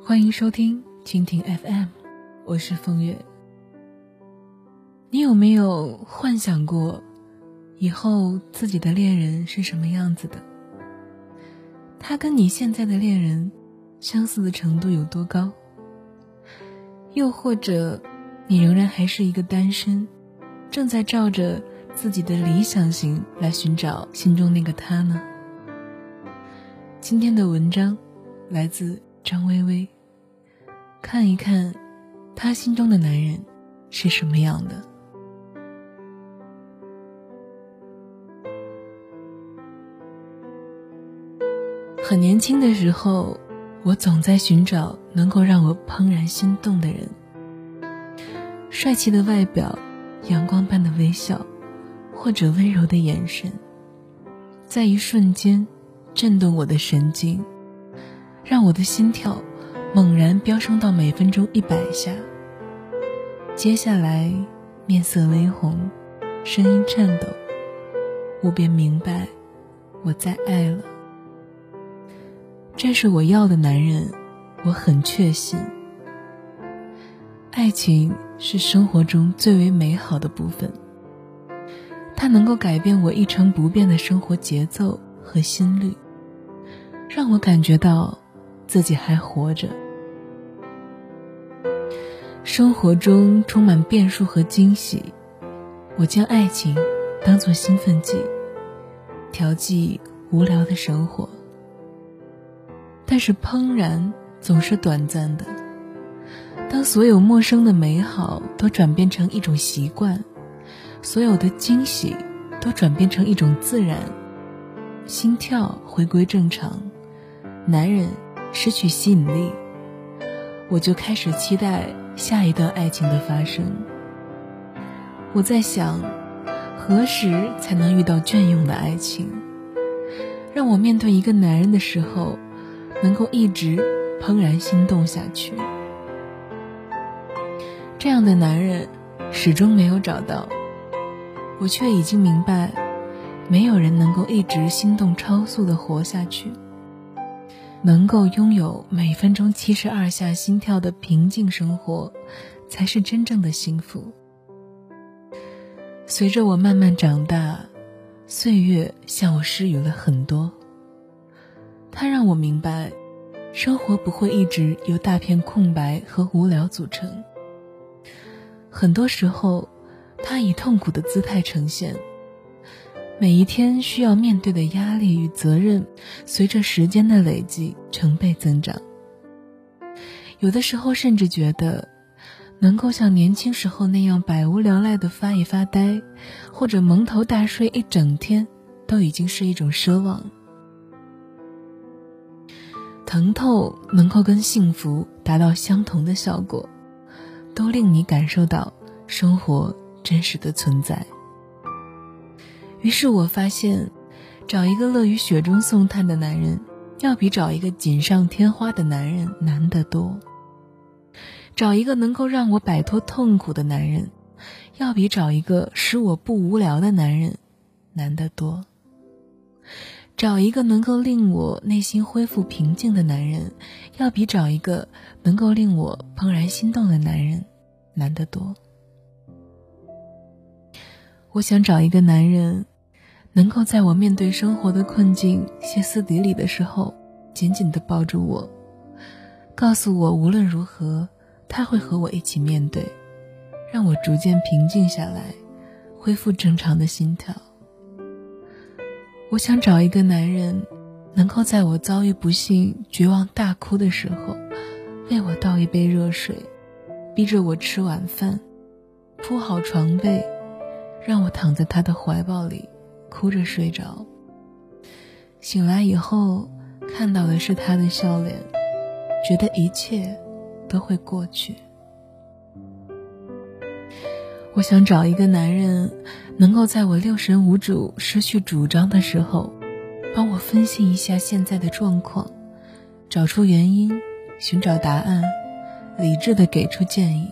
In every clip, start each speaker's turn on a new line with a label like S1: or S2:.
S1: 欢迎收听蜻蜓 FM，我是风月。你有没有幻想过，以后自己的恋人是什么样子的？他跟你现在的恋人相似的程度有多高？又或者，你仍然还是一个单身，正在照着自己的理想型来寻找心中那个他呢？今天的文章来自张薇薇。看一看，她心中的男人是什么样的。很年轻的时候，我总在寻找能够让我怦然心动的人。帅气的外表，阳光般的微笑，或者温柔的眼神，在一瞬间震动我的神经，让我的心跳。猛然飙升到每分钟一百下，接下来面色微红，声音颤抖，我便明白我在爱了。这是我要的男人，我很确信。爱情是生活中最为美好的部分，它能够改变我一成不变的生活节奏和心率，让我感觉到。自己还活着。生活中充满变数和惊喜，我将爱情当作兴奋剂，调剂无聊的生活。但是怦然总是短暂的，当所有陌生的美好都转变成一种习惯，所有的惊喜都转变成一种自然，心跳回归正常，男人。失去吸引力，我就开始期待下一段爱情的发生。我在想，何时才能遇到隽永的爱情，让我面对一个男人的时候，能够一直怦然心动下去。这样的男人始终没有找到，我却已经明白，没有人能够一直心动超速的活下去。能够拥有每分钟七十二下心跳的平静生活，才是真正的幸福。随着我慢慢长大，岁月向我施予了很多。它让我明白，生活不会一直由大片空白和无聊组成。很多时候，它以痛苦的姿态呈现。每一天需要面对的压力与责任，随着时间的累积成倍增长。有的时候甚至觉得，能够像年轻时候那样百无聊赖的发一发呆，或者蒙头大睡一整天，都已经是一种奢望。疼痛能够跟幸福达到相同的效果，都令你感受到生活真实的存在。于是我发现，找一个乐于雪中送炭的男人，要比找一个锦上添花的男人难得多；找一个能够让我摆脱痛苦的男人，要比找一个使我不无聊的男人难得多；找一个能够令我内心恢复平静的男人，要比找一个能够令我怦然心动的男人难得多。我想找一个男人，能够在我面对生活的困境、歇斯底里的时候，紧紧地抱住我，告诉我无论如何，他会和我一起面对，让我逐渐平静下来，恢复正常的心跳。我想找一个男人，能够在我遭遇不幸、绝望大哭的时候，为我倒一杯热水，逼着我吃晚饭，铺好床被。让我躺在他的怀抱里，哭着睡着。醒来以后，看到的是他的笑脸，觉得一切都会过去。我想找一个男人，能够在我六神无主、失去主张的时候，帮我分析一下现在的状况，找出原因，寻找答案，理智的给出建议。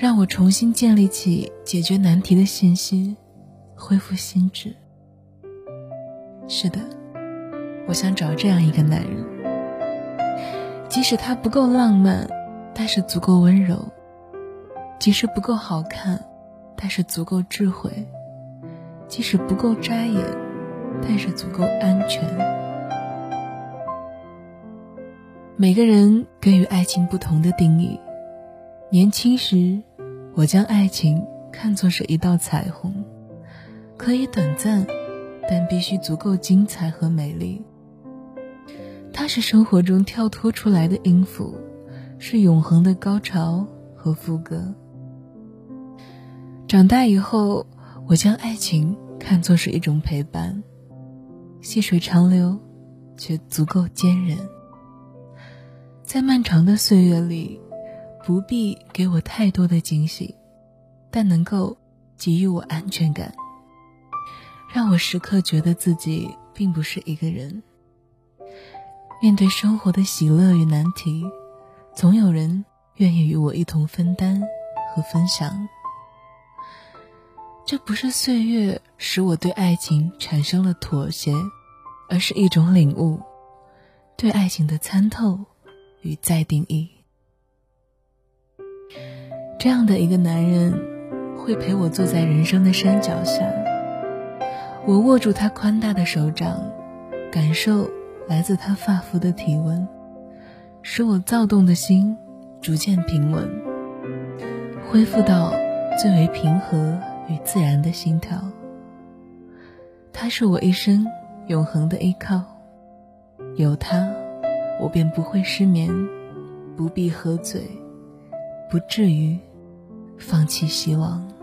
S1: 让我重新建立起解决难题的信心，恢复心智。是的，我想找这样一个男人。即使他不够浪漫，但是足够温柔；即使不够好看，但是足够智慧；即使不够扎眼，但是足够安全。每个人给予爱情不同的定义。年轻时，我将爱情看作是一道彩虹，可以短暂，但必须足够精彩和美丽。它是生活中跳脱出来的音符，是永恒的高潮和副歌。长大以后，我将爱情看作是一种陪伴，细水长流，却足够坚韧。在漫长的岁月里，不必给我太多的惊喜，但能够给予我安全感，让我时刻觉得自己并不是一个人。面对生活的喜乐与难题，总有人愿意与我一同分担和分享。这不是岁月使我对爱情产生了妥协，而是一种领悟，对爱情的参透与再定义。这样的一个男人，会陪我坐在人生的山脚下，我握住他宽大的手掌，感受。来自他发肤的体温，使我躁动的心逐渐平稳，恢复到最为平和与自然的心跳。他是我一生永恒的依靠，有他，我便不会失眠，不必喝醉，不至于放弃希望。